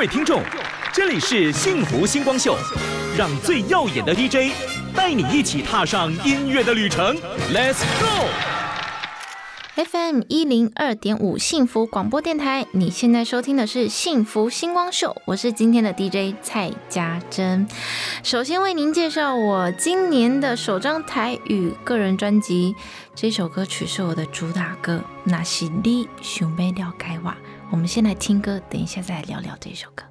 位听众，这里是幸福星光秀，让最耀眼的 DJ 带你一起踏上音乐的旅程，Let's go！FM 一零二点五幸福广播电台，你现在收听的是幸福星光秀，我是今天的 DJ 蔡家珍。首先为您介绍我今年的首张台语个人专辑，这首歌曲是我的主打歌，那是你想要了解我。我们先来听歌，等一下再来聊聊这首歌。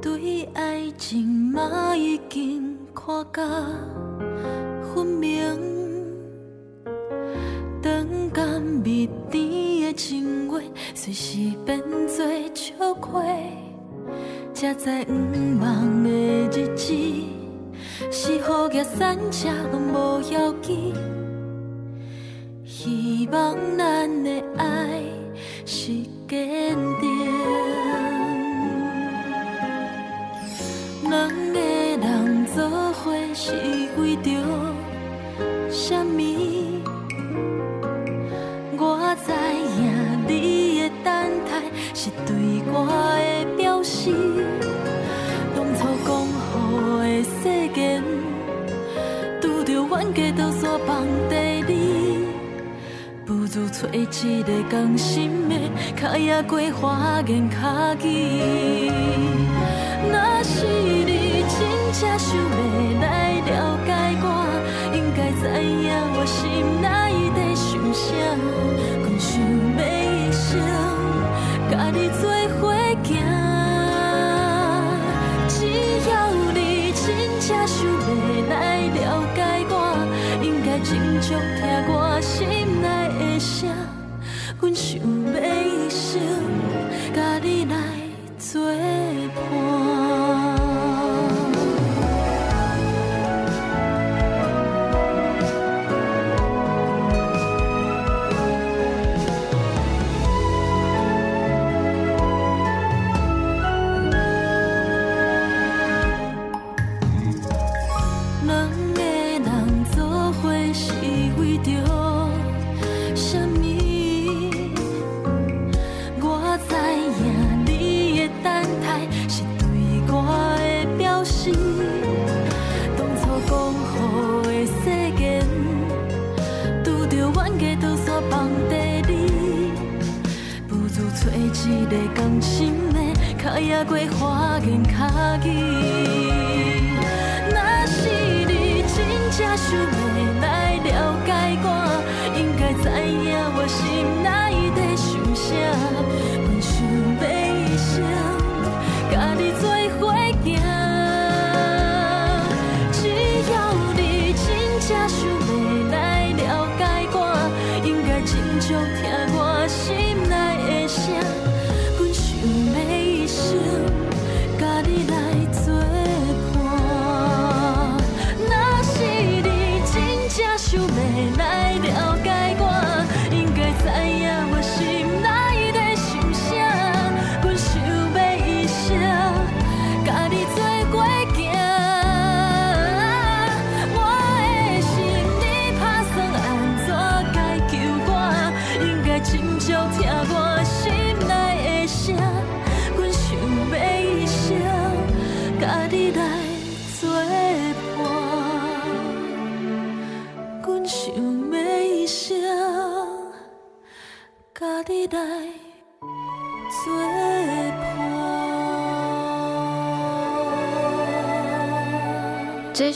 对爱情嘛已经看甲分明，长甘蜜甜的情话，随时变做笑话。才知毋忙的日子，是雨夹伞车拢无要紧。希望咱的爱是坚定。两个人做伙是为着什么？我知影你的等待是对我的表示。当初讲好的誓言，拄着冤家倒山放地，如找一个甘心的，卡也过花言卡语。若是你真正想要来了解我，应该知影我心内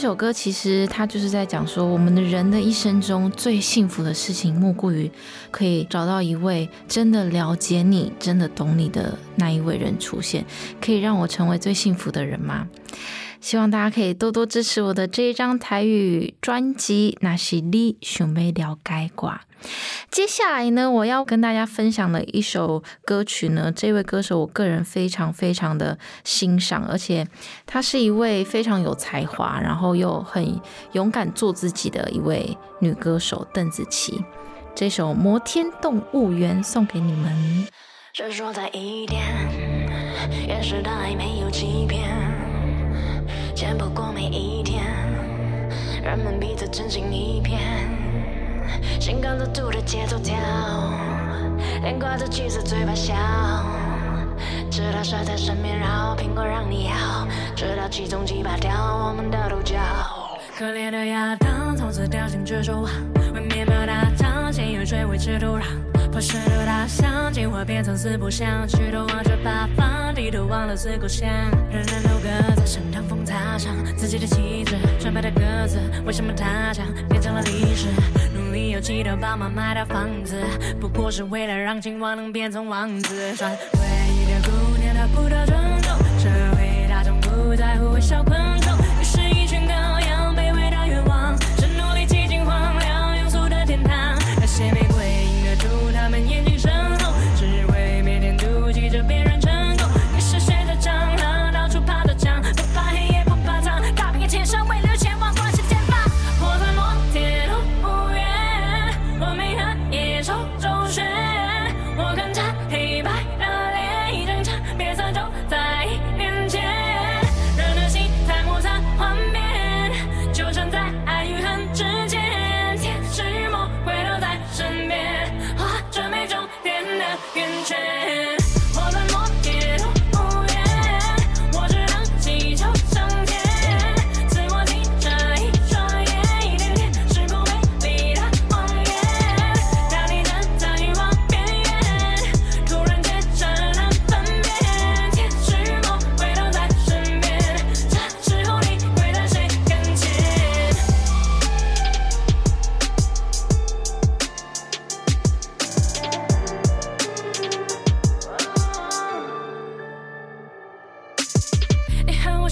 这首歌其实它就是在讲说，我们的人的一生中最幸福的事情，莫过于可以找到一位真的了解你、真的懂你的那一位人出现，可以让我成为最幸福的人吗？希望大家可以多多支持我的这一张台语专辑，那是你想要了解我。接下来呢，我要跟大家分享的一首歌曲呢，这位歌手我个人非常非常的欣赏，而且她是一位非常有才华，然后又很勇敢做自己的一位女歌手邓紫棋。这首《摩天动物园》送给你们。执着在一点，原始的爱没有欺骗，见不过每一天，人们彼此真心一片，心跟着度的节奏跳，连挂着橘子嘴巴笑，直到蛇在身边绕，苹果让你咬，直到起重机拔掉我们的独角。可怜的亚当从此掉进蜘蛛网，为面包打仗，先用水维持土壤。破石头大象，进化变成四不像，举头望着八方，低头忘了四故乡。人人都各在身上风踏上自己的旗帜，纯白的鸽子，为什么它将变成了历史？努力有几套爸妈买的房子，不过是为了让青蛙能变成王子。穿唯一的姑娘，她不得尊重，社会大众不在乎微小昆虫，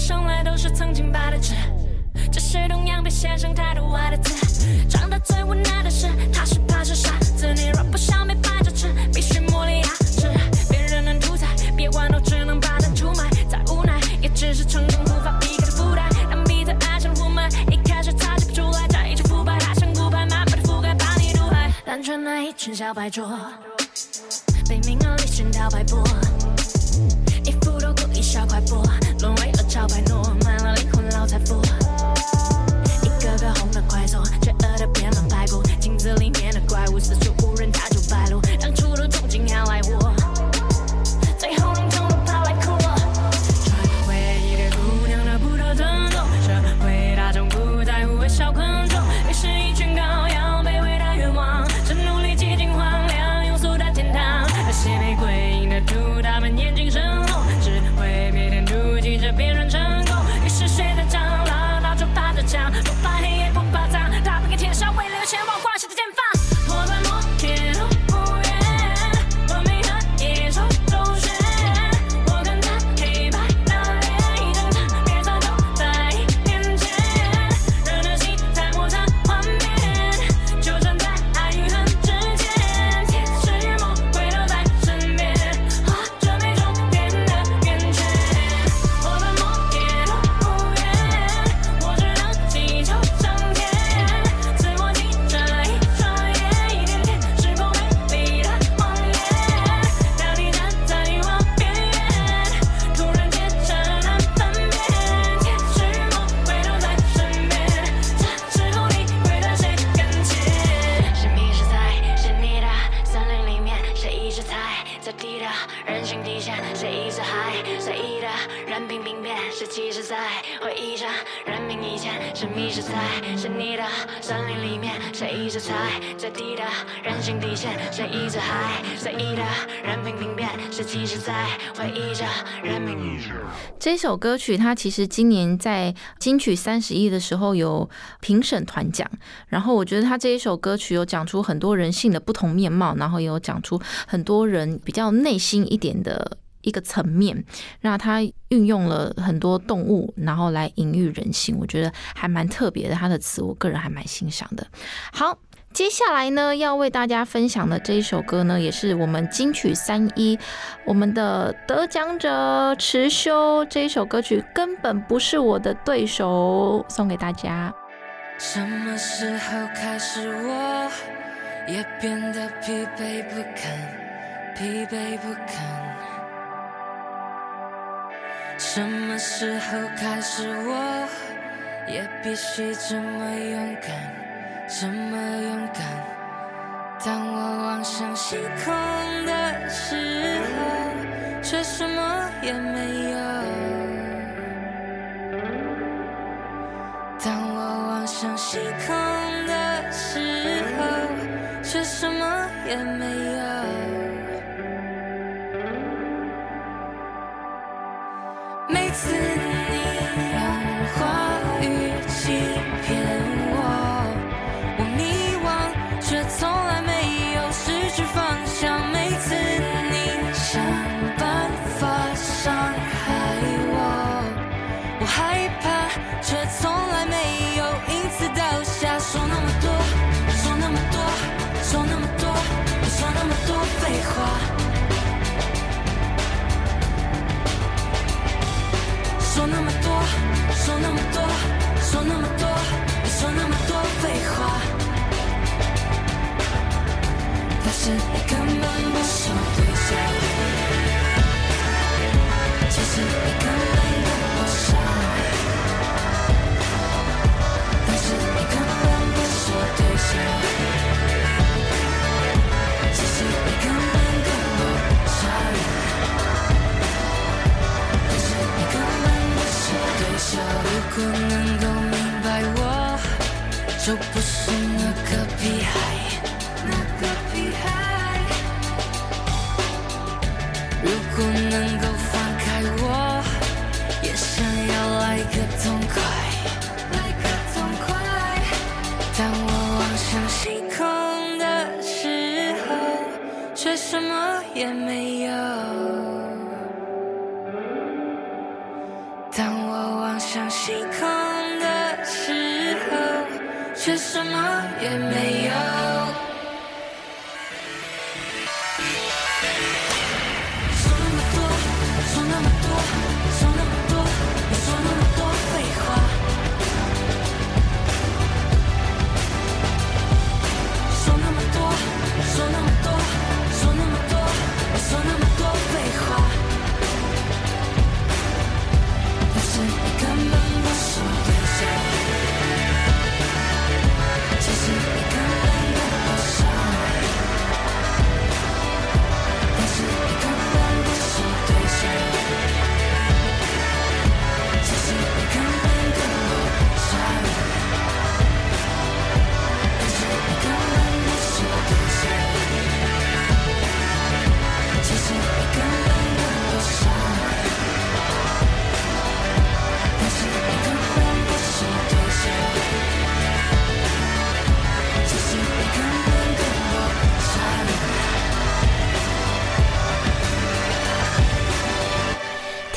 生来都是曾经白的纸，只是同样被写成太多爱的字。长大最无奈的是，他是怕是傻子。你若不想被掰着吃，必须磨砺牙齿。别人能屠宰，别玩都只能把它出卖。再无奈，也只是成功无法避开的负担。当彼此爱上雾霾，一开始擦不出来，在一起腐败，它像骨牌，慢慢的覆盖，把你毒害。单纯那一群小白桌，被名人里寻到摆布。一副都故意小快播，随意的任凭兵变，谁其实在回忆着人命以前。这首歌曲它其实今年在金曲三十一的时候有评审团奖，然后我觉得他这一首歌曲有讲出很多人性的不同面貌，然后也有讲出很多人比较内心一点的。一个层面，那他运用了很多动物，然后来隐喻人性，我觉得还蛮特别的。他的词，我个人还蛮欣赏的。好，接下来呢，要为大家分享的这一首歌呢，也是我们金曲三一我们的得奖者池修这一首歌曲根本不是我的对手，送给大家。什么时候开始，我也变得疲惫不堪，疲惫不堪？什么时候开始，我也必须这么勇敢，这么勇敢？当我望向星空的时候，却什么也没有。当我望向星空的时候，却什么也没有。每次你根本不是我对象，其实你根本跟不上，但是你根本不是我对象，其实你根本跟我不上。但是你根本不是对手。如果能够明白我，就不是那个屁孩，却什么也没有。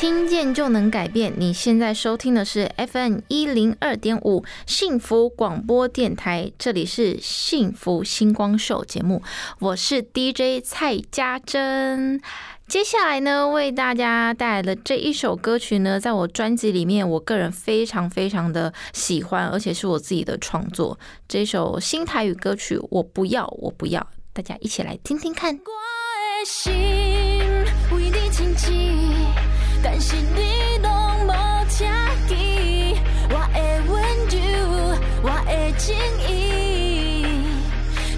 听见就能改变。你现在收听的是 FM 一零二点五幸福广播电台，这里是幸福星光秀节目，我是 DJ 蔡家珍。接下来呢，为大家带来的这一首歌曲呢，在我专辑里面，我个人非常非常的喜欢，而且是我自己的创作。这首新台语歌曲《我不要，我不要》，大家一起来听听看。我的心，但是你拢无听见。我的温柔，我的情意，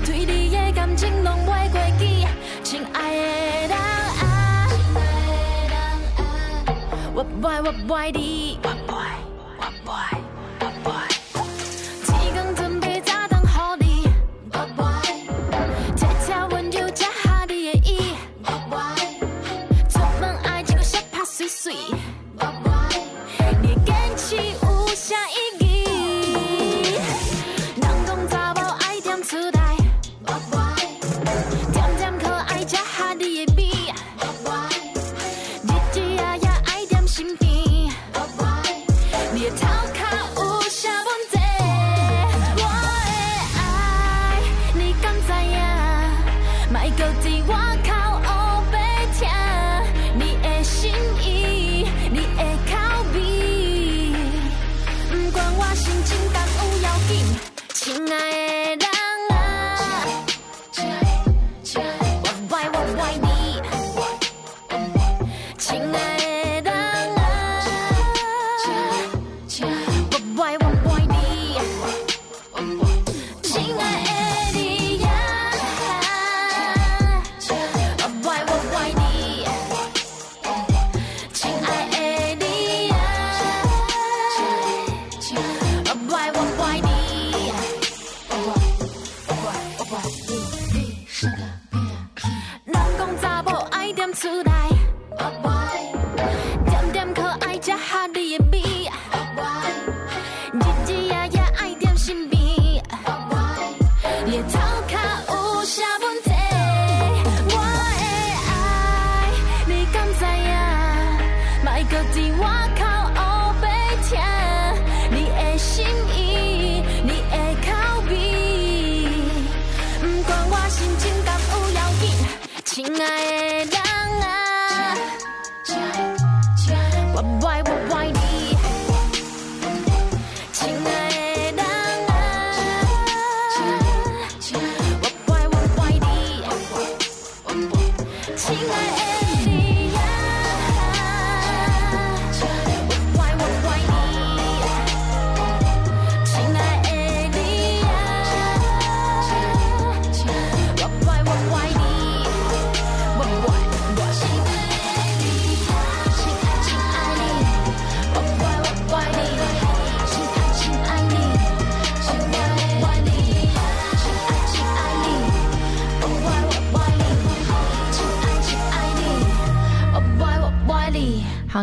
对你的感情拢袂过期。亲爱的人啊，我爱，我爱你，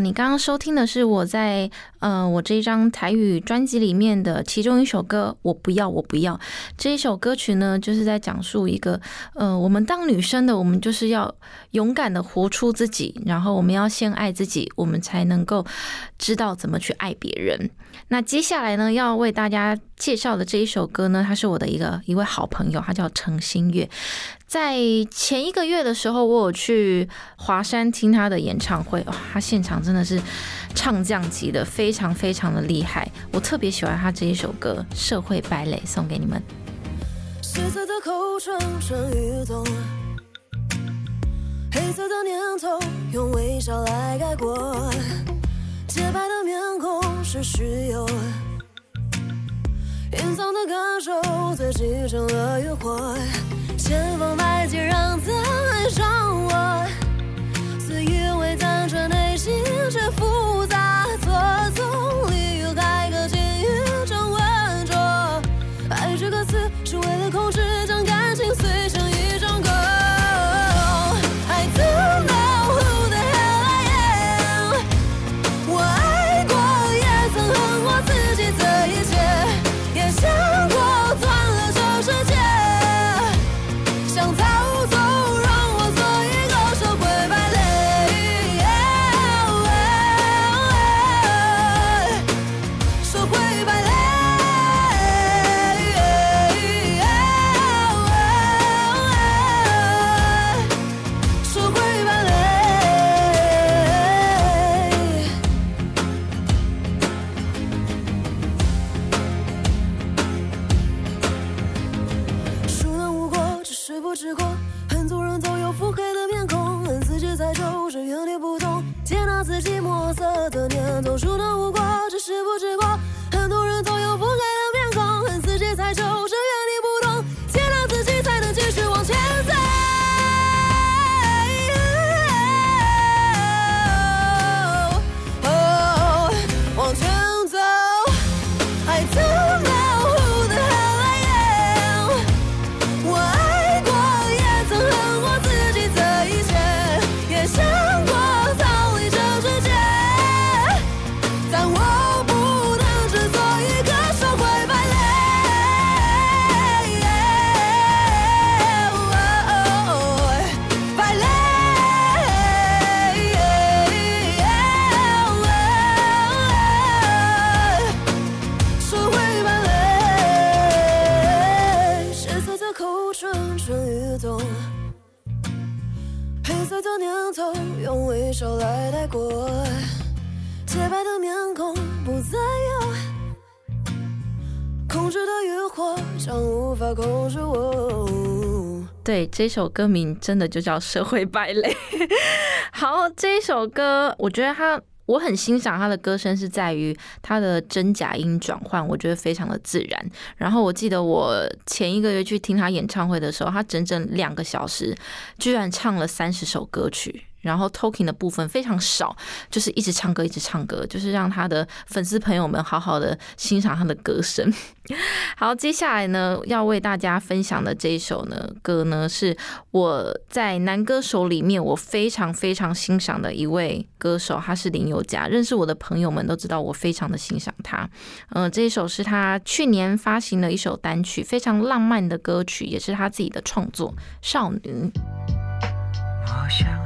你。刚刚收听的是我在呃我这一张台语专辑里面的其中一首歌《我不要我不要》这一首歌曲呢，就是在讲述一个呃我们当女生的，我们就是要勇敢的活出自己，然后我们要先爱自己，我们才能够知道怎么去爱别人。那接下来呢，要为大家介绍的这一首歌呢，他是我的一个一位好朋友，他叫陈星月。在前一个月的时候，我有去华山听他的演唱会，哇，他现场真的是唱将级的，非常非常的厉害。我特别喜欢他这一首歌《社会败类》，送给你们。的口唇唇欲动，黑色的念头用微笑来盖过，洁白的面孔是虚有，隐藏的感受堆积成了欲火，千方百计让他爱上我，自以为单纯内心却复杂，错综理由改个境遇成浑浊。爱这个词是为了控制，自己墨色的念头。孰能无过，只是不知过。很多人总有不该的面孔，恨自己太丑这首歌名真的就叫《社会败类》。好，这一首歌，我觉得他。我很欣赏他的歌声，是在于他的真假音转换，我觉得非常的自然。然后我记得我前一个月去听他演唱会的时候，他整整两个小时，居然唱了三十首歌曲。然后 talking 的部分非常少，就是一直唱歌，一直唱歌，就是让他的粉丝朋友们好好的欣赏他的歌声。好，接下来呢，要为大家分享的这一首呢歌呢，是我在男歌手里面我非常非常欣赏的一位歌手，他是林宥嘉。认识我的朋友们都知道，我非常的欣赏他。嗯、这一首是他去年发行的一首单曲，非常浪漫的歌曲，也是他自己的创作《少女》。我想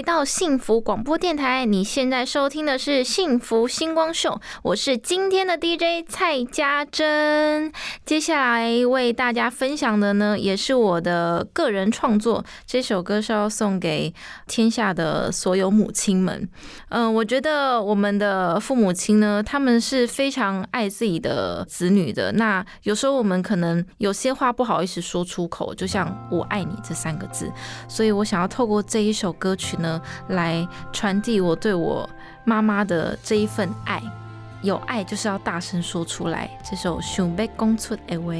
回到幸福广播电台，你现在收听的是幸福星光秀，我是今天的 DJ 蔡家珍。接下来为大家分享的呢，也是我的个人创作，这首歌是要送给天下的所有母亲们。嗯、我觉得我们的父母亲呢，他们是非常爱自己的子女的。那有时候我们可能有些话不好意思说出口，就像“我爱你”这三个字。所以我想要透过这一首歌曲呢，来传递我对我妈妈的这一份爱。有爱就是要大声说出来。这首《想要讲出的话》。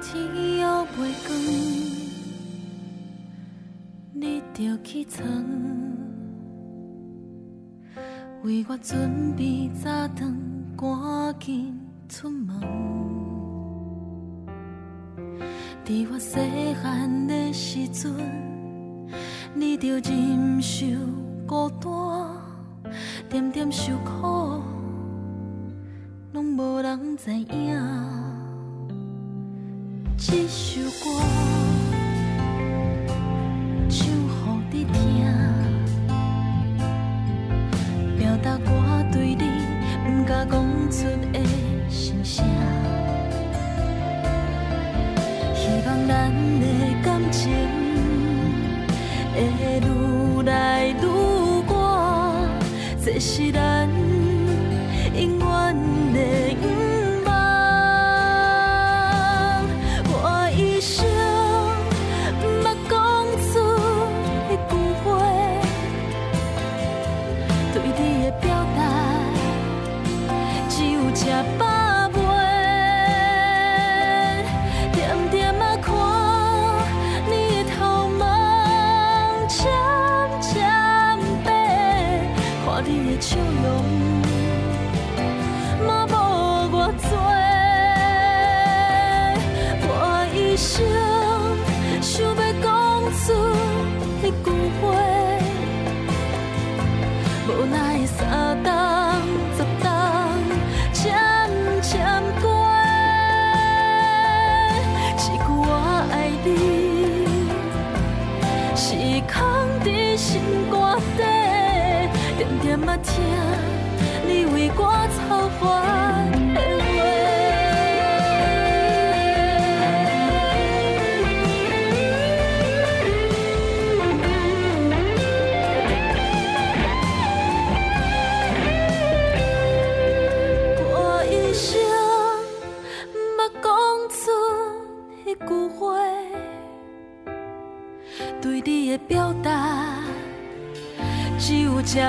天要袂光，你就起床，为我准备早餐，赶紧出门。伫我细汉的时阵，你着忍受孤单，点点受苦，拢无人知影。这首歌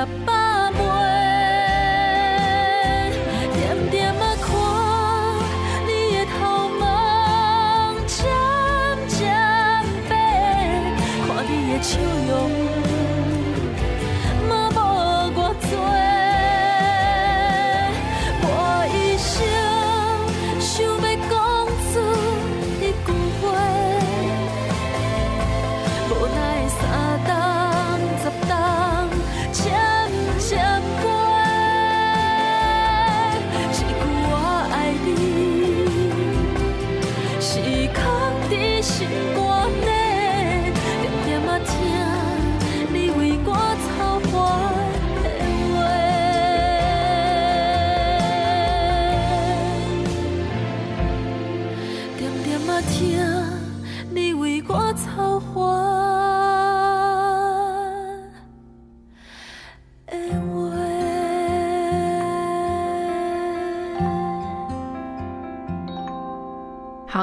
有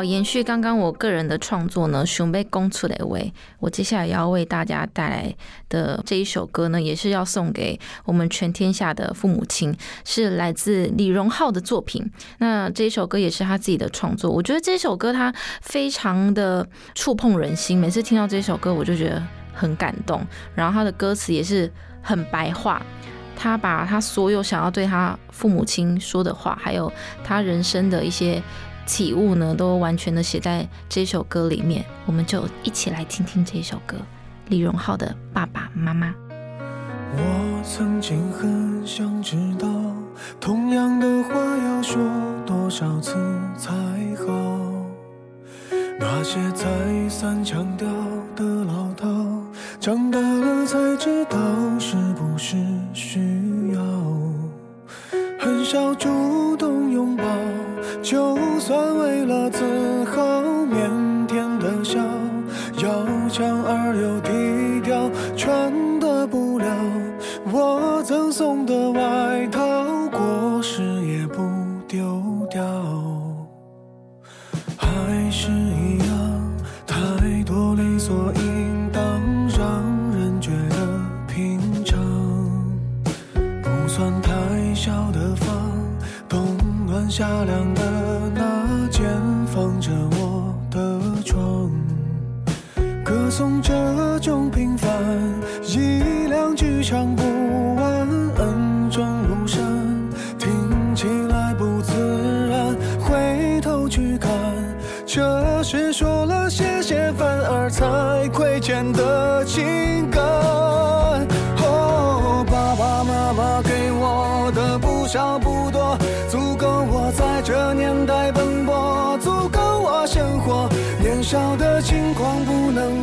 延续刚刚我个人的创作呢，熊被公出的位，我接下来要为大家带来的这一首歌呢，也是要送给我们全天下的父母亲，是来自李荣浩的作品。那这一首歌也是他自己的创作，我觉得这首歌它非常的触碰人心，每次听到这首歌我就觉得很感动。然后他的歌词也是很白话，他把他所有想要对他父母亲说的话，还有他人生的一些体悟呢，都完全的写在这首歌里面。我们就一起来听听这首歌，李荣浩的《爸爸妈妈》。我曾经很想知道，同样的话要说多少次才好？那些再三强调的老套，长大了才知道是不是需要。很少主动拥抱，就算为了自豪，腼腆的笑，要强而又低调，穿得不了我赠送的外套，过时也不丢掉。还是一样，太多理所应当，让人觉得平常。不算太小的房，冬暖夏凉的一两句唱不完，恩重如山，听起来不自然。回头去看，这是说了谢谢反而才亏欠的情感。哦，爸爸妈妈给我的不少不多，足够我在这年代奔波，足够我生活。年少的轻狂不能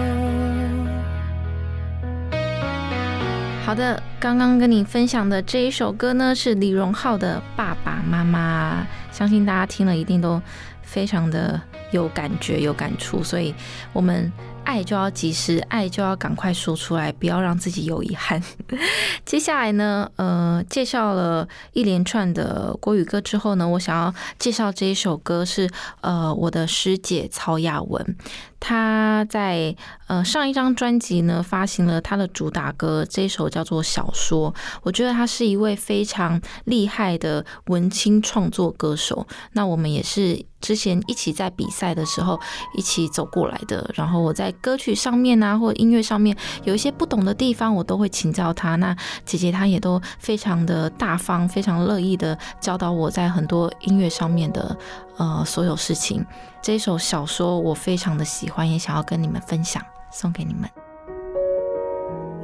好的，刚刚跟你分享的这一首歌呢，是李荣浩的《爸爸妈妈》，相信大家听了一定都非常的有感觉、有感触，所以我们爱就要及时，爱就要赶快说出来，不要让自己有遗憾。接下来呢，呃，介绍了一连串的国语歌之后呢，我想要介绍这一首歌是呃我的师姐曹雅文，他在呃上一张专辑呢发行了他的主打歌，这首叫做《小说》。我觉得他是一位非常厉害的文青创作歌手。那我们也是之前一起在比赛的时候一起走过来的。然后我在歌曲上面啊，或音乐上面有一些不懂的地方，我都会请教他。那姐姐她也都非常的大方，非常乐意的教导我在很多音乐上面的呃所有事情。这首小说我非常的喜，也想要跟你们分享，送给你们。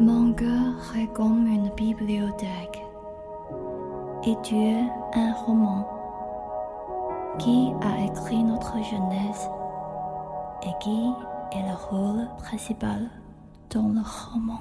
Mon cœur est comme une bibliothèque. Et tu es un roman. Qui a écrit notre jeunesse et qui est le rôle principal dans le roman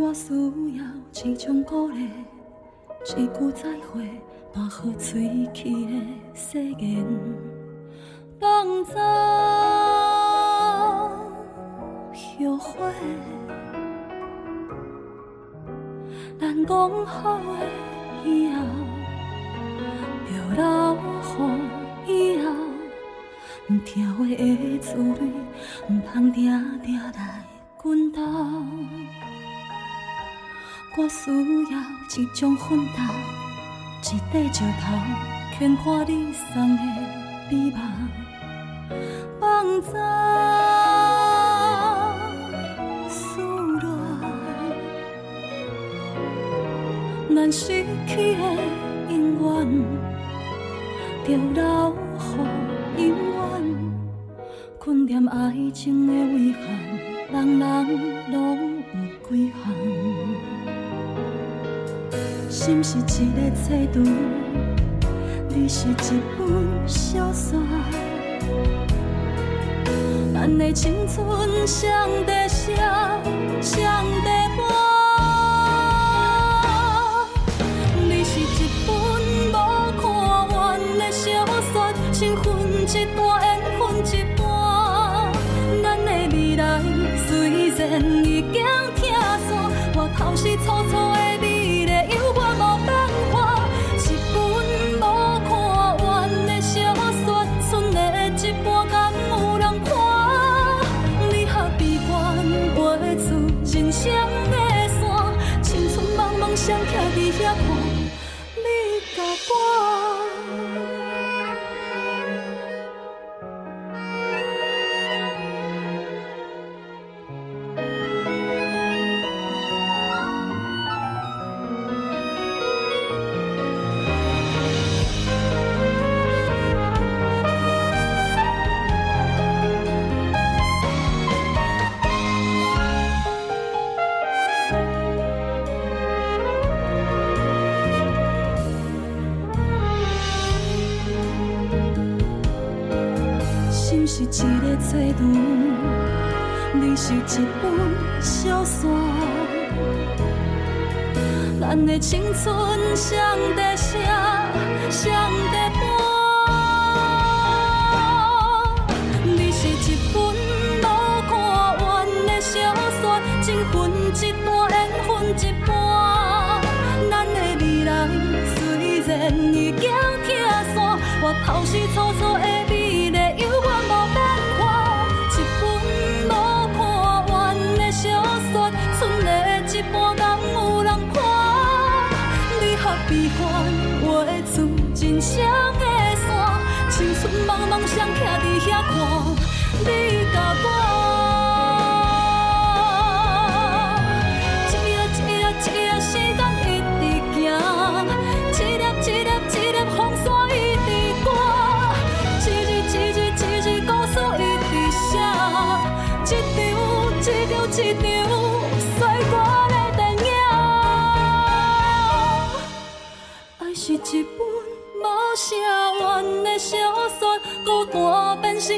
我需要一种鼓励，一句再会，把好吹去的誓言，放走后悔。咱讲好的以后，就留予以后，毋听话的子女，毋通定定来滚斗。我需要一种奋斗，一块石头，牵挂你送的美梦，放走思念。咱失去的永远，就留予永远。困在爱情的遗憾，人人拢有几项。心是一个册图，你是一本小说。咱的青春谁在写，谁在徛伫遐一场一场岁月的电影。爱是一本无声完的小说，孤单变成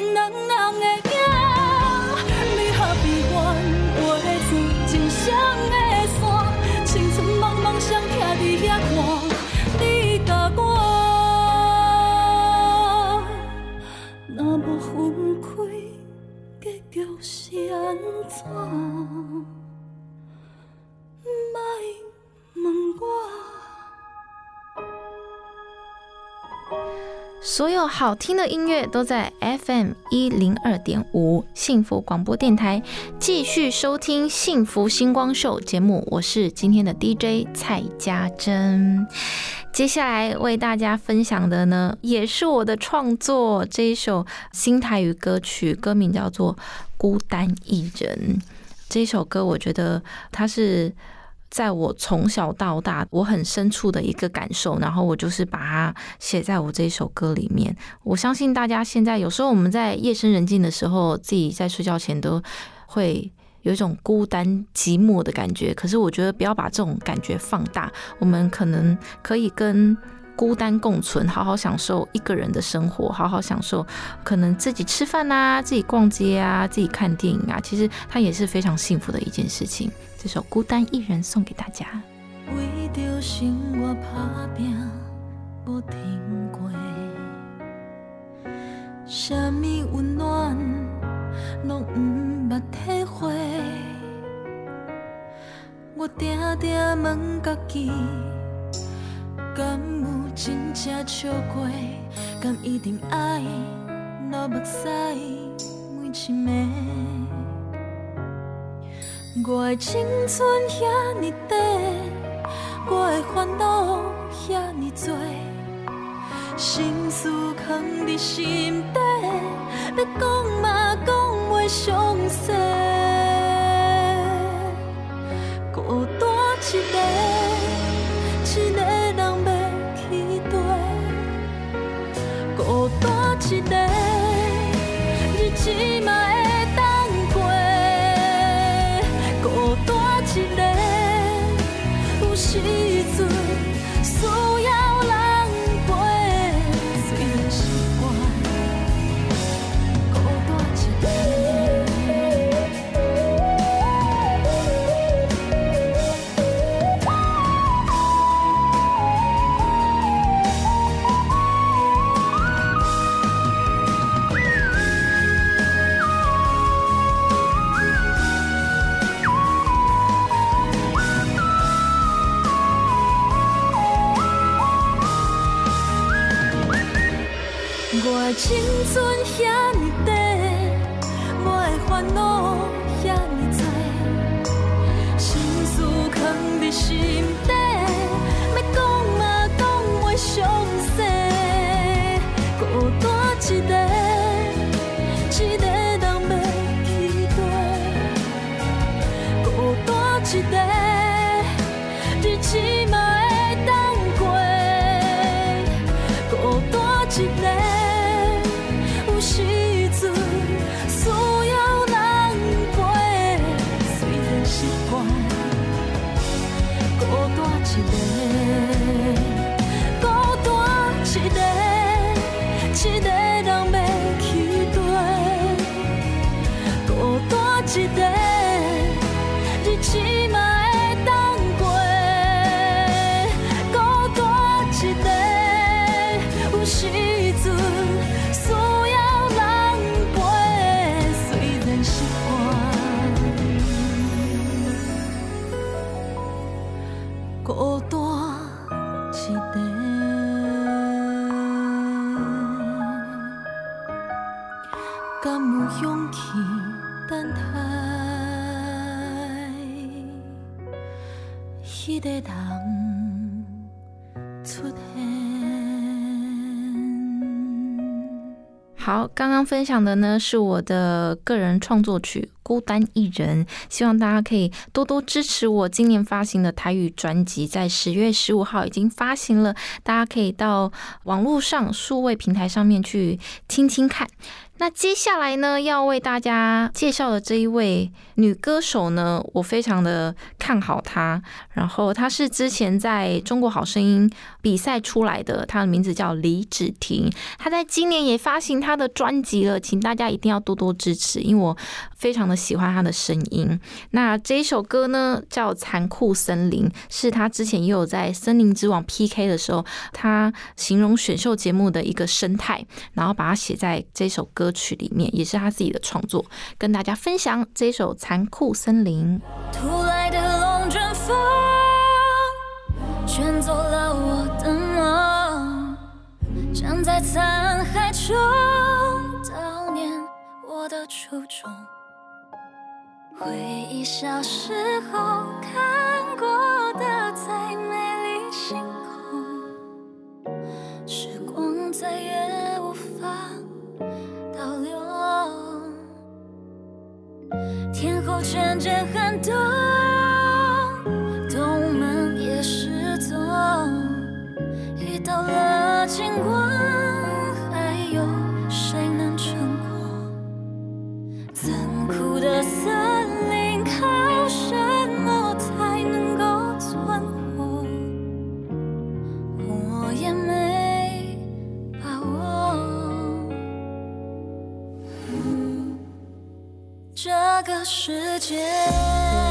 好听的音乐都在 FM 一零二点五幸福广播电台，继续收听《幸福星光秀》节目，我是今天的 DJ 蔡家珍。接下来为大家分享的呢，也是我的创作，这一首新台语歌曲，歌名叫做《孤单一人》。这首歌，我觉得它是。在我从小到大，我很深处的一个感受，然后我就是把它写在我这一首歌里面。我相信大家现在有时候我们在夜深人静的时候，自己在睡觉前都会有一种孤单寂寞的感觉。可是我觉得不要把这种感觉放大，我们可能可以跟。孤单共存，好好享受一个人的生活，好好享受可能自己吃饭啊，自己逛街啊，自己看电影啊，其实它也是非常幸福的一件事情。这首《孤单一人》送给大家。为着生活打拼无停过，什么温暖拢毋捌体会。我定定问家己，敢有真正笑过？敢一定爱流目屎每一暝？我的青春遐尼短，我的烦恼遐尼多，心事藏伫心底，要讲嘛讲袂详细。孤单一个，一个人要去对，孤单一个，有心刚刚分享的呢是我的个人创作曲《孤单一人》，希望大家可以多多支持我今年发行的台语专辑，在十月十五号已经发行了，大家可以到网络上数位平台上面去听听看。那接下来呢，要为大家介绍的这一位女歌手呢，我非常的看好她。然后她是之前在中国好声音比赛出来的，她的名字叫李芷婷。她在今年也发行她的专辑了，请大家一定要多多支持，因为我非常的喜欢她的声音。那这一首歌呢，叫《残酷森林》，是她之前也有在《森林之王》PK 的时候，她形容选秀节目的一个生态，然后把它写在这首歌曲里面，也是她自己的创作，跟大家分享这一首《残酷森林》。突来的龙卷风，卷走了我的梦，站在残骸中悼念我的初衷。回忆小时候看过的最美丽星空，时光再也无法天后渐渐寒冬，动物们也失踪。遇到了金光，还有谁能撑过？残酷的色个世界。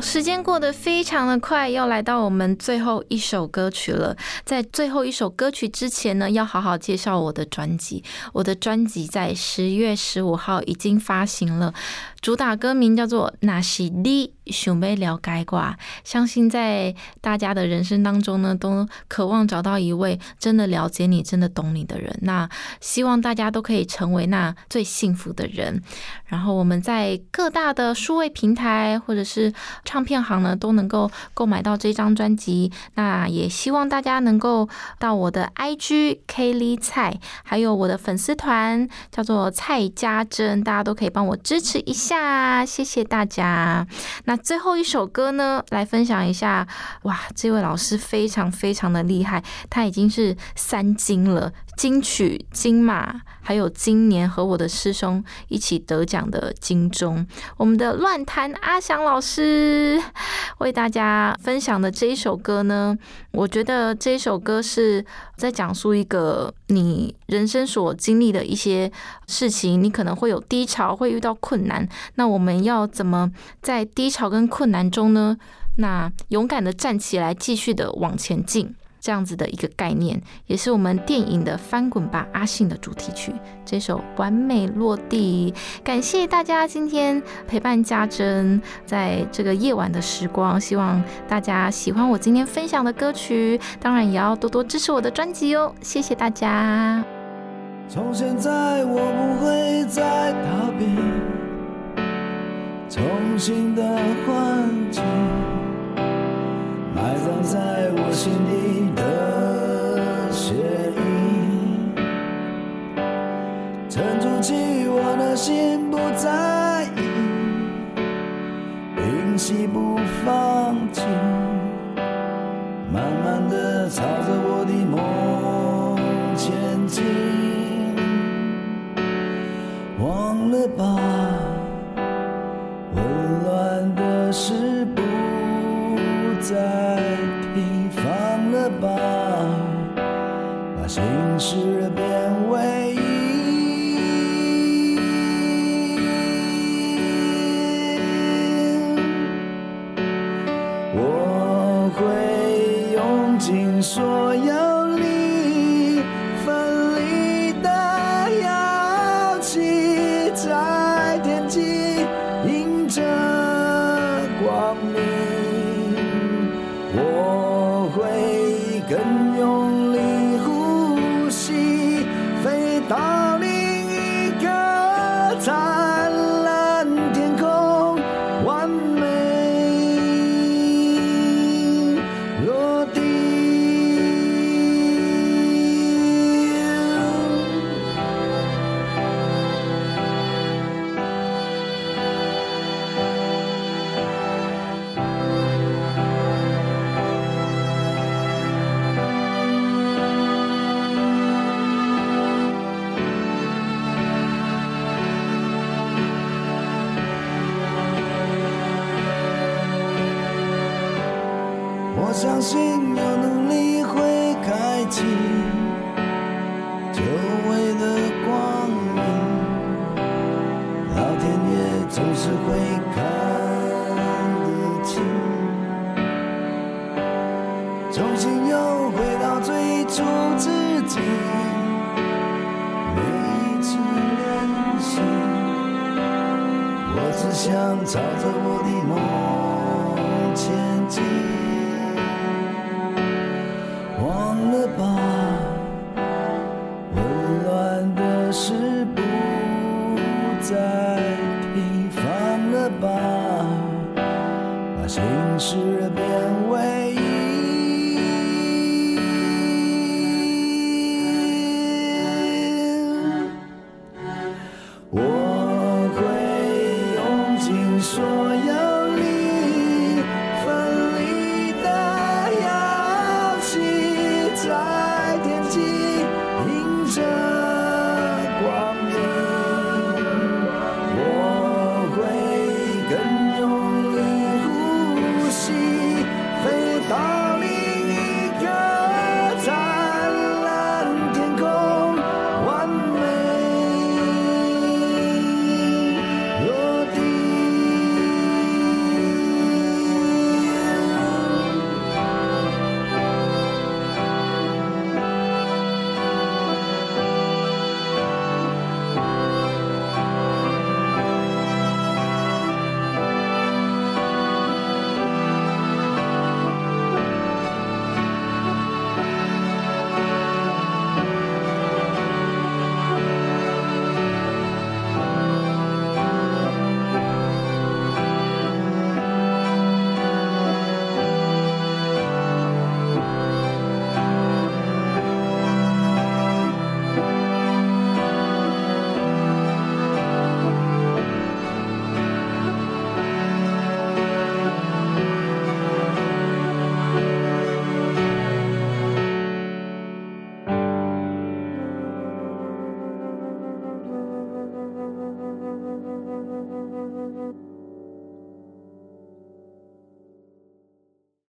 时间过得非常的快，要来到我们最后一首歌曲了。在最后一首歌曲之前呢，要好好介绍我的专辑。我的专辑在十月十五号已经发行了，主打歌名叫做《那是你想要了解我》。相信在大家的人生当中呢，都渴望找到一位真的了解你、真的懂你的人。那希望大家都可以成为那最幸福的人。然后我们在各大的数位平台或者是唱片行呢，都能够购买到这张专辑。那也希望大家能够到我的 IG K L 蔡，还有我的粉丝团叫做蔡家珍，大家都可以帮我支持一下，下谢谢大家。那最后一首歌呢，来分享一下。哇，这位老师非常非常的厉害，他已经是三金了，金曲、金马，还有今年和我的师兄一起得奖的金钟。我们的乱弹阿翔老师为大家分享的这一首歌呢，我觉得这一首歌是在讲述一个你人生所经历的一些事情，你可能会有低潮，会遇到困难，那我们要怎么在低潮跟困难中呢？那勇敢的站起来，继续的往前进，这样子的一个概念，也是我们电影的《翻滚吧，阿信》的主题曲。这首完美落地，感谢大家今天陪伴家珍在这个夜晚的时光，希望大家喜欢我今天分享的歌曲，当然也要多多支持我的专辑哦，谢谢大家。从现在我不会再逃避重新的环境，埋葬在我心底的血印，沉住气，我的心不在意，屏息不放弃，慢慢的朝着我的梦前进。忘了吧，混乱的事不再提，放了，变